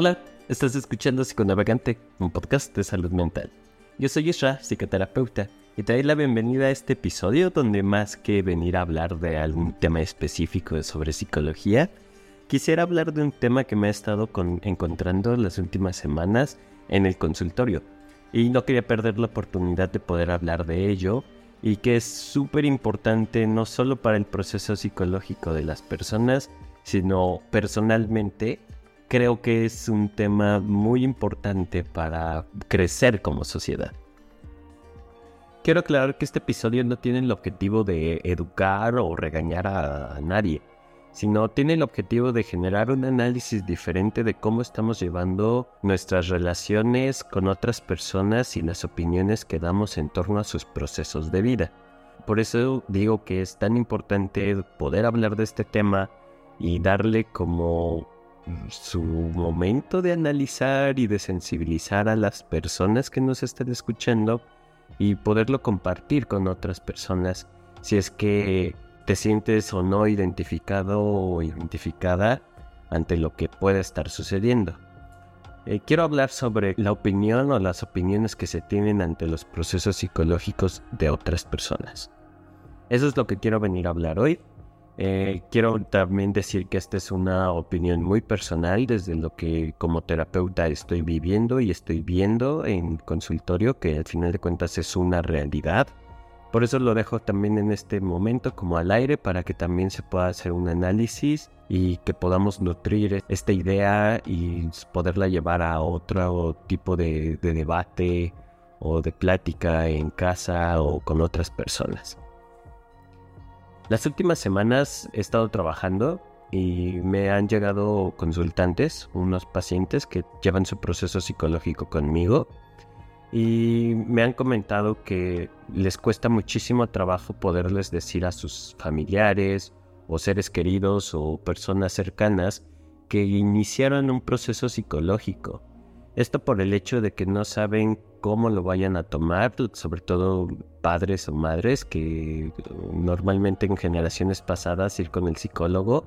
Hola, estás escuchando Psiconavegante, un podcast de salud mental. Yo soy Isra, psicoterapeuta, y te doy la bienvenida a este episodio donde más que venir a hablar de algún tema específico sobre psicología, quisiera hablar de un tema que me ha estado encontrando las últimas semanas en el consultorio. Y no quería perder la oportunidad de poder hablar de ello y que es súper importante no solo para el proceso psicológico de las personas, sino personalmente creo que es un tema muy importante para crecer como sociedad. Quiero aclarar que este episodio no tiene el objetivo de educar o regañar a nadie, sino tiene el objetivo de generar un análisis diferente de cómo estamos llevando nuestras relaciones con otras personas y las opiniones que damos en torno a sus procesos de vida. Por eso digo que es tan importante poder hablar de este tema y darle como su momento de analizar y de sensibilizar a las personas que nos están escuchando y poderlo compartir con otras personas si es que te sientes o no identificado o identificada ante lo que puede estar sucediendo. Eh, quiero hablar sobre la opinión o las opiniones que se tienen ante los procesos psicológicos de otras personas. Eso es lo que quiero venir a hablar hoy eh, quiero también decir que esta es una opinión muy personal desde lo que como terapeuta estoy viviendo y estoy viendo en consultorio, que al final de cuentas es una realidad. Por eso lo dejo también en este momento como al aire para que también se pueda hacer un análisis y que podamos nutrir esta idea y poderla llevar a otro tipo de debate o de plática en casa o con otras personas. Las últimas semanas he estado trabajando y me han llegado consultantes, unos pacientes que llevan su proceso psicológico conmigo y me han comentado que les cuesta muchísimo trabajo poderles decir a sus familiares o seres queridos o personas cercanas que iniciaron un proceso psicológico. Esto por el hecho de que no saben cómo lo vayan a tomar, sobre todo padres o madres que normalmente en generaciones pasadas ir con el psicólogo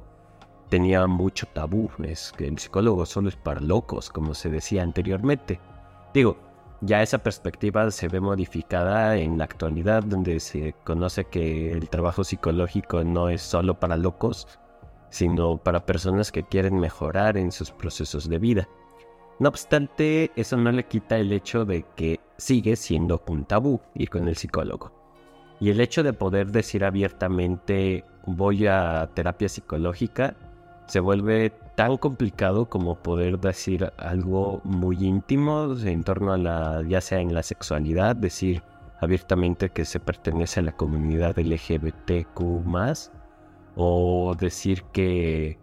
tenía mucho tabú, es que el psicólogo solo es para locos, como se decía anteriormente. Digo, ya esa perspectiva se ve modificada en la actualidad, donde se conoce que el trabajo psicológico no es solo para locos, sino para personas que quieren mejorar en sus procesos de vida. No obstante, eso no le quita el hecho de que sigue siendo un tabú ir con el psicólogo. Y el hecho de poder decir abiertamente voy a terapia psicológica se vuelve tan complicado como poder decir algo muy íntimo en torno a la, ya sea en la sexualidad, decir abiertamente que se pertenece a la comunidad LGBTQ o decir que,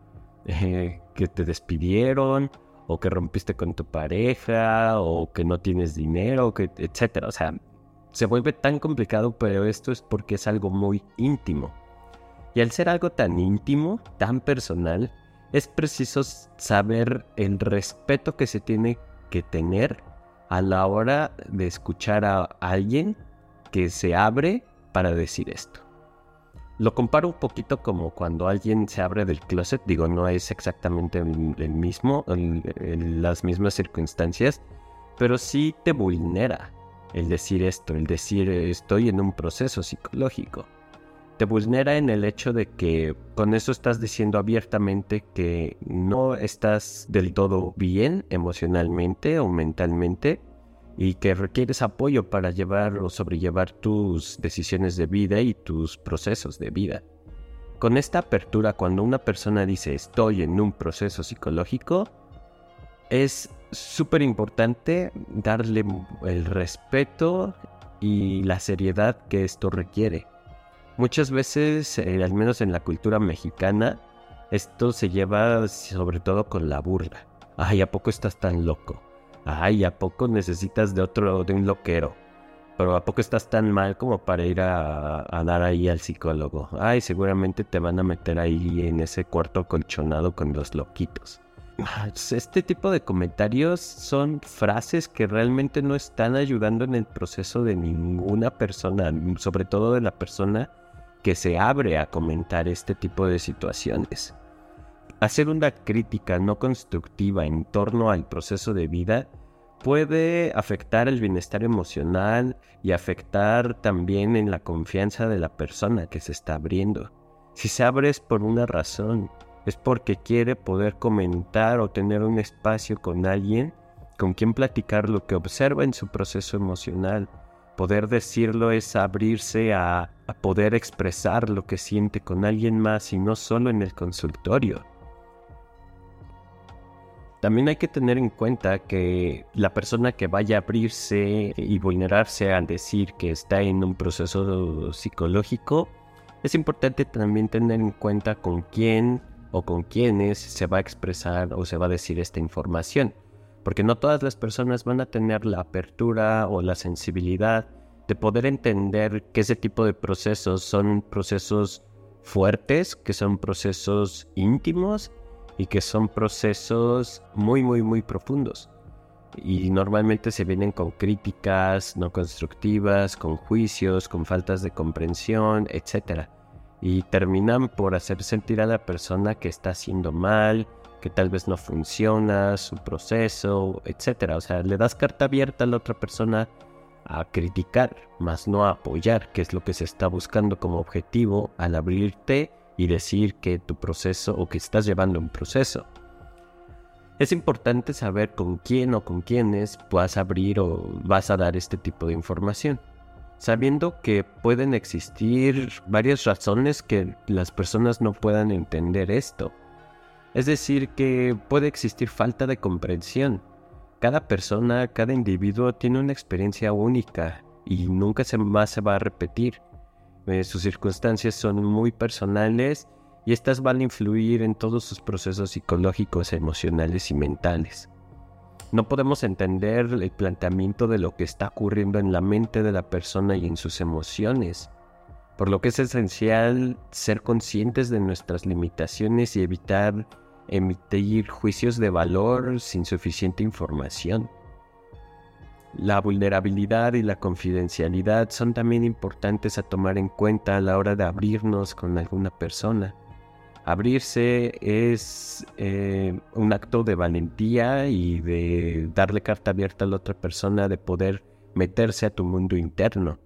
que te despidieron o que rompiste con tu pareja, o que no tienes dinero, que, etcétera. O sea, se vuelve tan complicado, pero esto es porque es algo muy íntimo. Y al ser algo tan íntimo, tan personal, es preciso saber el respeto que se tiene que tener a la hora de escuchar a alguien que se abre para decir esto. Lo comparo un poquito como cuando alguien se abre del closet, digo, no es exactamente el, mismo, en las mismas circunstancias, pero sí te vulnera el decir esto, el decir estoy en un proceso psicológico. Te vulnera en el hecho de que con eso estás diciendo abiertamente que no estás del todo bien emocionalmente o mentalmente y que requieres apoyo para llevar o sobrellevar tus decisiones de vida y tus procesos de vida. Con esta apertura, cuando una persona dice estoy en un proceso psicológico, es súper importante darle el respeto y la seriedad que esto requiere. Muchas veces, eh, al menos en la cultura mexicana, esto se lleva sobre todo con la burla. Ay, ¿a poco estás tan loco? Ay, ¿a poco necesitas de otro, de un loquero? Pero ¿a poco estás tan mal como para ir a, dar ahí al psicólogo? Ay, seguramente te van a meter ahí en ese cuarto colchonado con los loquitos. Este tipo de comentarios son frases que realmente no están ayudando en el proceso de ninguna persona, sobre todo de la persona que se abre a comentar este tipo de situaciones. hacer una crítica no constructiva en torno al proceso de vida puede afectar el bienestar emocional y afectar también en la confianza de la persona que se está abriendo. Si se abre es por una razón, es porque quiere poder comentar o tener un espacio con alguien con quien platicar lo que observa en su proceso emocional. Poder decirlo es abrirse a, poder expresar lo que siente con alguien más y no solo en el consultorio. También hay que tener en cuenta que la persona que vaya a abrirse y vulnerarse al decir que está en un proceso psicológico, es importante también tener en cuenta con quién o con quiénes se va a expresar o se va a decir esta información, porque no todas las personas van a tener la apertura o la sensibilidad de poder entender que ese tipo de procesos son procesos fuertes, que son procesos íntimos y que son procesos muy, muy, muy profundos. Y normalmente se vienen con críticas no constructivas, con juicios, con faltas de comprensión, etc. Y terminan por hacer sentir a la persona que está haciendo mal, que tal vez no funciona su proceso, etc. O sea, le das carta abierta a la otra persona a criticar, más no a apoyar, que es lo que se está buscando como objetivo al abrirte y decir que tu proceso o que estás llevando un proceso. Es importante saber con quién o con quiénes vas a abrir o vas a dar este tipo de información, sabiendo que pueden existir varias razones que las personas no puedan entender esto. Es decir, que puede existir falta de comprensión. Cada persona, cada individuo tiene una experiencia única y nunca más se va a repetir. Eh, sus circunstancias son muy personales y estas van a influir en todos sus procesos psicológicos, emocionales y mentales. No podemos entender el planteamiento de lo que está ocurriendo en la mente de la persona y en sus emociones, por lo que es esencial ser conscientes de nuestras limitaciones y evitar emitir juicios de valor sin suficiente información. La vulnerabilidad y la confidencialidad son también importantes a tomar en cuenta a la hora de abrirnos con alguna persona. Abrirse es eh, un acto de valentía y de darle carta abierta a la otra persona, de poder meterse a tu mundo interno.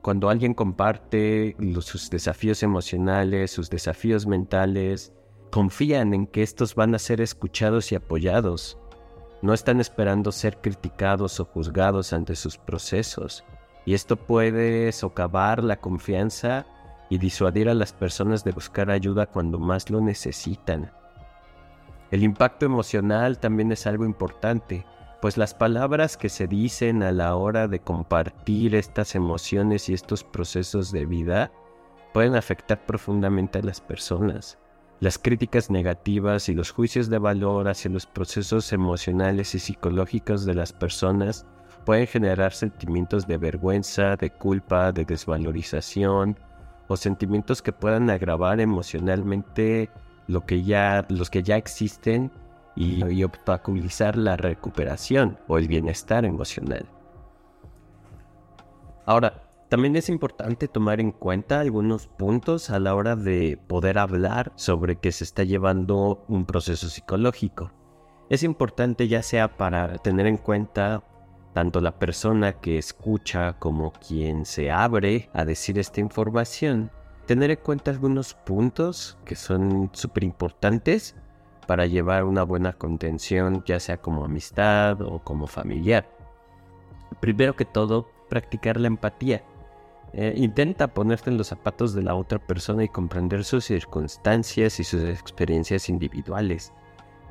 Cuando alguien comparte sus desafíos emocionales, sus desafíos mentales, confían en que estos van a ser escuchados y apoyados no están esperando ser criticados o juzgados ante sus procesos, y esto puede socavar la confianza y disuadir a las personas de buscar ayuda cuando más lo necesitan. El impacto emocional también es algo importante, pues las palabras que se dicen a la hora de compartir estas emociones y estos procesos de vida pueden afectar profundamente a las personas. Las críticas negativas y los juicios de valor hacia los procesos emocionales y psicológicos de las personas pueden generar sentimientos de vergüenza, de culpa, de desvalorización o sentimientos que puedan agravar emocionalmente lo que ya, los que ya existen y, y obstaculizar la recuperación o el bienestar emocional. Ahora, también es importante tomar en cuenta algunos puntos a la hora de poder hablar sobre que se está llevando un proceso psicológico. Es importante ya sea para tener en cuenta tanto la persona que escucha como quien se abre a decir esta información, tener en cuenta algunos puntos que son súper importantes para llevar una buena contención, ya sea como amistad o como familiar. Primero que todo, practicar la empatía. Eh, intenta ponerte en los zapatos de la otra persona y comprender sus circunstancias y sus experiencias individuales.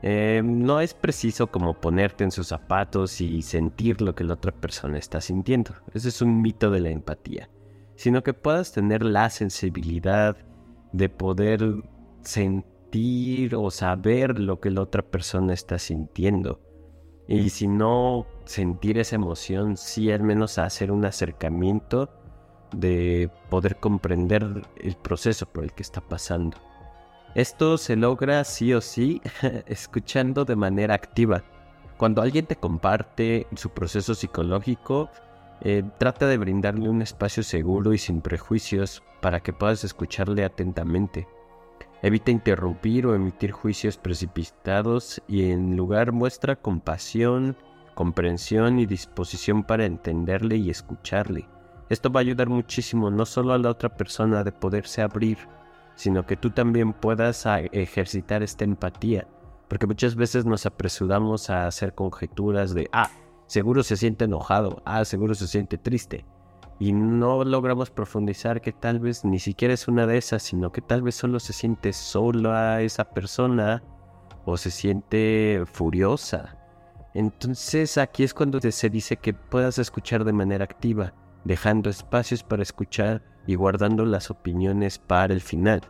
Eh, no es preciso como ponerte en sus zapatos y sentir lo que la otra persona está sintiendo. Ese es un mito de la empatía. Sino que puedas tener la sensibilidad de poder sentir o saber lo que la otra persona está sintiendo. Y si no sentir esa emoción, sí al menos hacer un acercamiento de poder comprender el proceso por el que está pasando. Esto se logra sí o sí escuchando de manera activa. Cuando alguien te comparte su proceso psicológico, eh, trata de brindarle un espacio seguro y sin prejuicios para que puedas escucharle atentamente. Evita interrumpir o emitir juicios precipitados y en lugar muestra compasión, comprensión y disposición para entenderle y escucharle. Esto va a ayudar muchísimo no solo a la otra persona de poderse abrir, sino que tú también puedas ejercitar esta empatía. Porque muchas veces nos apresuramos a hacer conjeturas de, ah, seguro se siente enojado, ah, seguro se siente triste y no logramos profundizar que tal vez ni siquiera es una de esas, sino que tal vez solo se siente sola esa persona o se siente furiosa. Entonces aquí es cuando se dice que puedas escuchar de manera activa, dejando espacios para escuchar y guardando las opiniones para el final.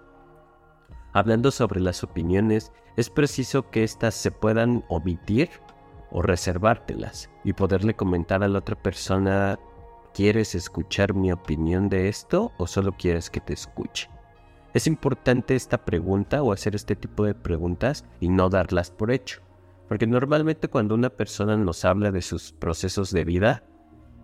Hablando sobre las opiniones, es preciso que éstas se puedan omitir o reservártelas y poderle comentar a la otra persona ¿Quieres escuchar mi opinión de esto o solo quieres que te escuche? Es importante esta pregunta o hacer este tipo de preguntas y no darlas por hecho. Porque normalmente cuando una persona nos habla de sus procesos de vida,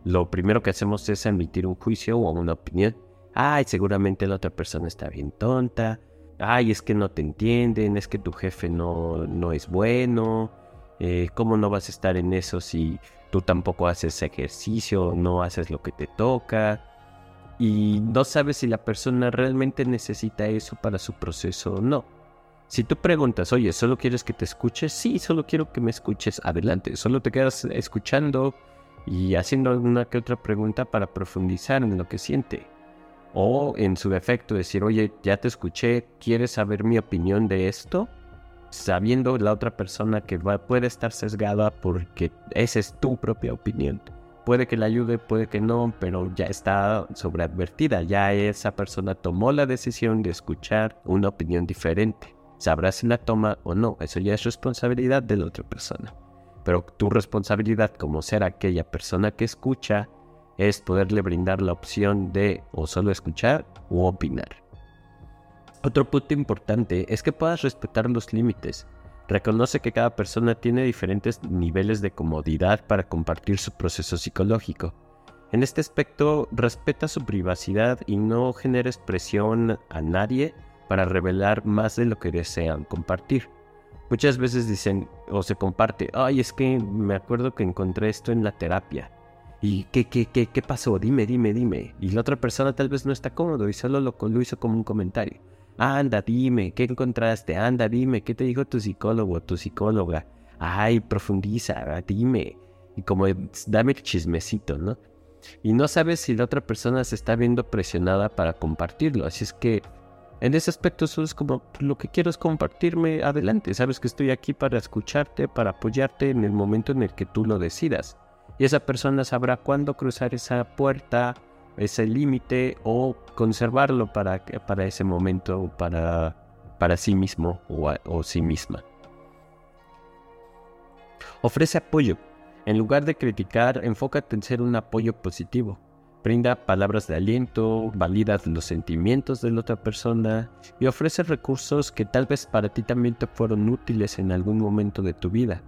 lo primero que hacemos es emitir un juicio o una opinión. Ay, seguramente la otra persona está bien tonta. Ay, es que no te entienden, es que tu jefe no, no es bueno. Eh, ¿Cómo no vas a estar en eso si tú tampoco haces ejercicio, no haces lo que te toca y no sabes si la persona realmente necesita eso para su proceso o no. Si tú preguntas, oye, ¿solo quieres que te escuches? Sí, solo quiero que me escuches. Adelante, solo te quedas escuchando y haciendo alguna que otra pregunta para profundizar en lo que siente. O en su defecto decir, oye, ya te escuché, ¿quieres saber mi opinión de esto? sabiendo la otra persona que va, puede estar sesgada porque esa es tu propia opinión. Puede que le ayude, puede que no, pero ya está sobreadvertida. Ya esa persona tomó la decisión de escuchar una opinión diferente. Sabrá si la toma o no. Eso ya es responsabilidad de la otra persona. Pero tu responsabilidad como ser aquella persona que escucha es poderle brindar la opción de o solo escuchar o opinar. Otro punto importante es que puedas respetar los límites. Reconoce que cada persona tiene diferentes niveles de comodidad para compartir su proceso psicológico. En este aspecto, respeta su privacidad y no generes presión a nadie para revelar más de lo que desean compartir. Muchas veces dicen o se comparte, ay, es que me acuerdo que encontré esto en la terapia. ¿Y qué, qué, qué, qué pasó? Dime, dime, dime. Y la otra persona tal vez no está cómodo y solo lo, hizo como un comentario. Anda, dime, ¿qué encontraste? Anda, dime, ¿qué te dijo tu psicólogo o tu psicóloga? Ay, profundiza, dime. Y como dame el chismecito, ¿no? Y no sabes si la otra persona se está viendo presionada para compartirlo. Así es que en ese aspecto solo es como lo que quiero es compartirme adelante. Sabes que estoy aquí para escucharte, para apoyarte en el momento en el que tú lo decidas. Y esa persona sabrá cuándo cruzar esa puerta ese límite o conservarlo para, para ese momento, para, para sí mismo o, o sí misma. Ofrece apoyo. En lugar de criticar, enfócate en ser un apoyo positivo. Brinda palabras de aliento, valida los sentimientos de la otra persona y ofrece recursos que tal vez para ti también te fueron útiles en algún momento de tu vida.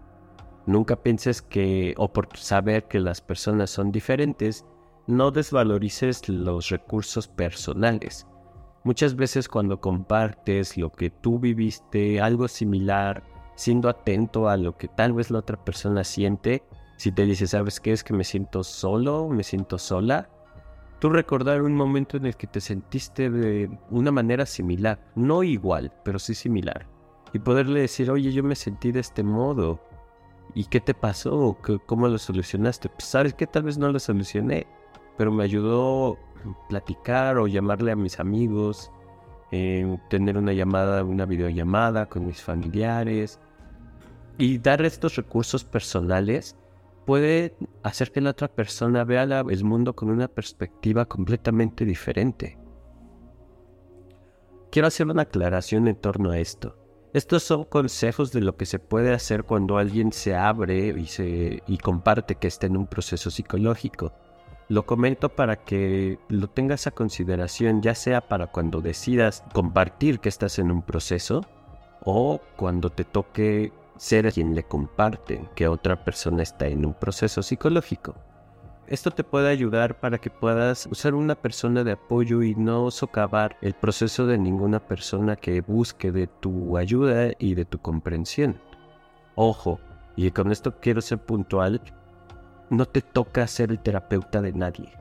Nunca pienses que, o por saber que las personas son diferentes, no desvalorices los recursos personales. Muchas veces cuando compartes lo que tú viviste, algo similar, siendo atento a lo que tal vez la otra persona siente, si te dice, ¿sabes qué? Es que me siento solo, me siento sola, tú recordar un momento en el que te sentiste de una manera similar, no igual, pero sí similar. Y poderle decir, oye, yo me sentí de este modo. ¿Y qué te pasó? ¿Cómo lo solucionaste? Pues sabes que tal vez no lo solucioné, pero me ayudó platicar o llamarle a mis amigos, eh, tener una llamada, una videollamada con mis familiares y dar estos recursos personales puede hacer que la otra persona vea el mundo con una perspectiva completamente diferente. Quiero hacer una aclaración en torno a esto. Estos son consejos de lo que se puede hacer cuando alguien se abre y, y comparte que está en un proceso psicológico. Lo comento para que lo tengas a consideración, ya sea para cuando decidas compartir que estás en un proceso o cuando te toque ser quien le comparte que otra persona está en un proceso psicológico. Esto te puede ayudar para que puedas usar una persona de apoyo y no socavar el proceso de ninguna persona que busque de tu ayuda y de tu comprensión. Ojo, y con esto quiero ser puntual, no te toca ser el terapeuta de nadie.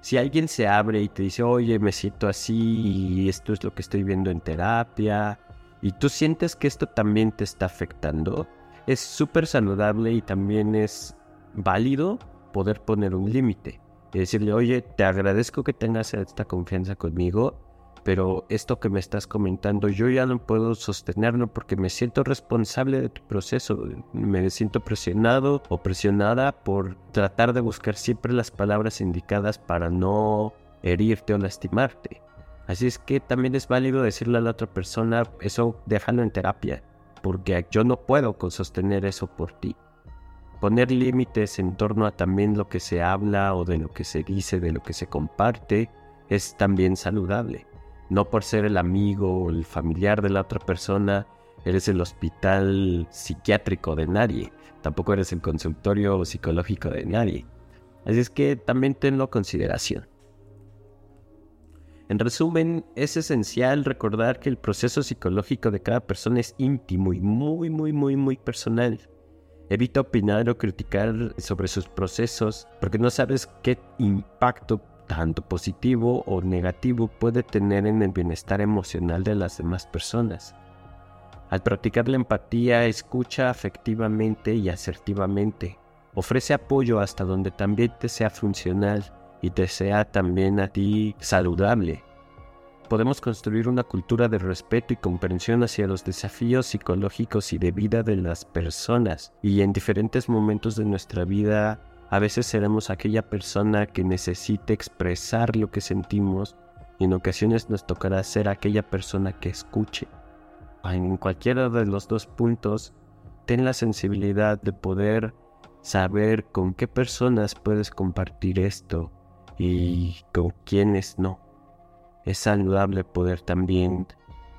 Si alguien se abre y te dice, oye, me siento así y esto es lo que estoy viendo en terapia, y tú sientes que esto también te está afectando, es súper saludable y también es válido poder poner un límite. Y decirle, oye, te agradezco que tengas esta confianza conmigo, pero esto que me estás comentando yo ya no puedo sostenerlo porque me siento responsable de tu proceso, me siento presionado o presionada por tratar de buscar siempre las palabras indicadas para no herirte o lastimarte. Así es que también es válido decirle a la otra persona, eso déjalo en terapia, porque yo no puedo sostener eso por ti. Poner límites en torno a también lo que se habla o de lo que se dice, de lo que se comparte, es también saludable. No por ser el amigo o el familiar de la otra persona, eres el hospital psiquiátrico de nadie. Tampoco eres el consultorio psicológico de nadie. Así es que también tenlo consideración. En resumen, es esencial recordar que el proceso psicológico de cada persona es íntimo y muy, muy, muy, muy personal. Evita opinar o criticar sobre sus procesos porque no sabes qué impacto tanto positivo o negativo puede tener en el bienestar emocional de las demás personas. Al practicar la empatía, escucha afectivamente y asertivamente. Ofrece apoyo hasta donde también te sea funcional y te sea también a ti saludable. Podemos construir una cultura de respeto y comprensión hacia los desafíos psicológicos y de vida de las personas y en diferentes momentos de nuestra vida a veces seremos aquella persona que necesite expresar lo que sentimos y en ocasiones nos tocará ser aquella persona que escuche. En cualquiera de los dos puntos, ten la sensibilidad de poder saber con qué personas puedes compartir esto y con quiénes no. Es saludable poder también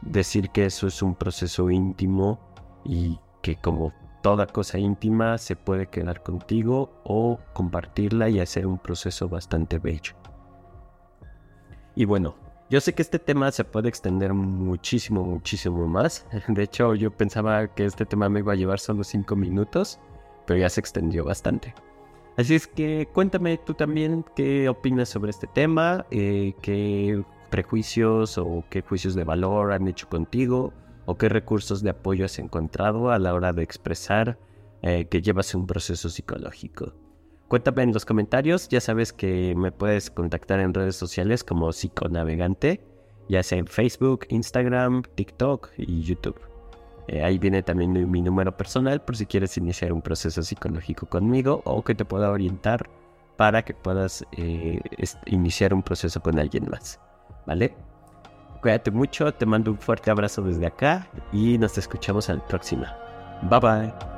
decir que eso es un proceso íntimo y que como toda cosa íntima se puede quedar contigo o compartirla y hacer un proceso bastante bello. Y bueno, yo sé que este tema se puede extender muchísimo, muchísimo más. De hecho, yo pensaba que este tema me iba a llevar solo 5 minutos, pero ya se extendió bastante. Así es que cuéntame tú también qué opinas sobre este tema, eh, qué prejuicios o qué juicios de valor han hecho contigo o qué recursos de apoyo has encontrado a la hora de expresar eh, que llevas un proceso psicológico. Cuéntame en los comentarios, ya sabes que me puedes contactar en redes sociales como psiconavegante, ya sea en Facebook, Instagram, TikTok y YouTube. Eh, ahí viene también mi, número personal por si quieres iniciar un proceso psicológico conmigo o que te pueda orientar para que puedas eh, iniciar un proceso con alguien más. ¿Vale? Cuídate mucho, te mando un fuerte abrazo desde acá y nos escuchamos al próximo. Bye bye.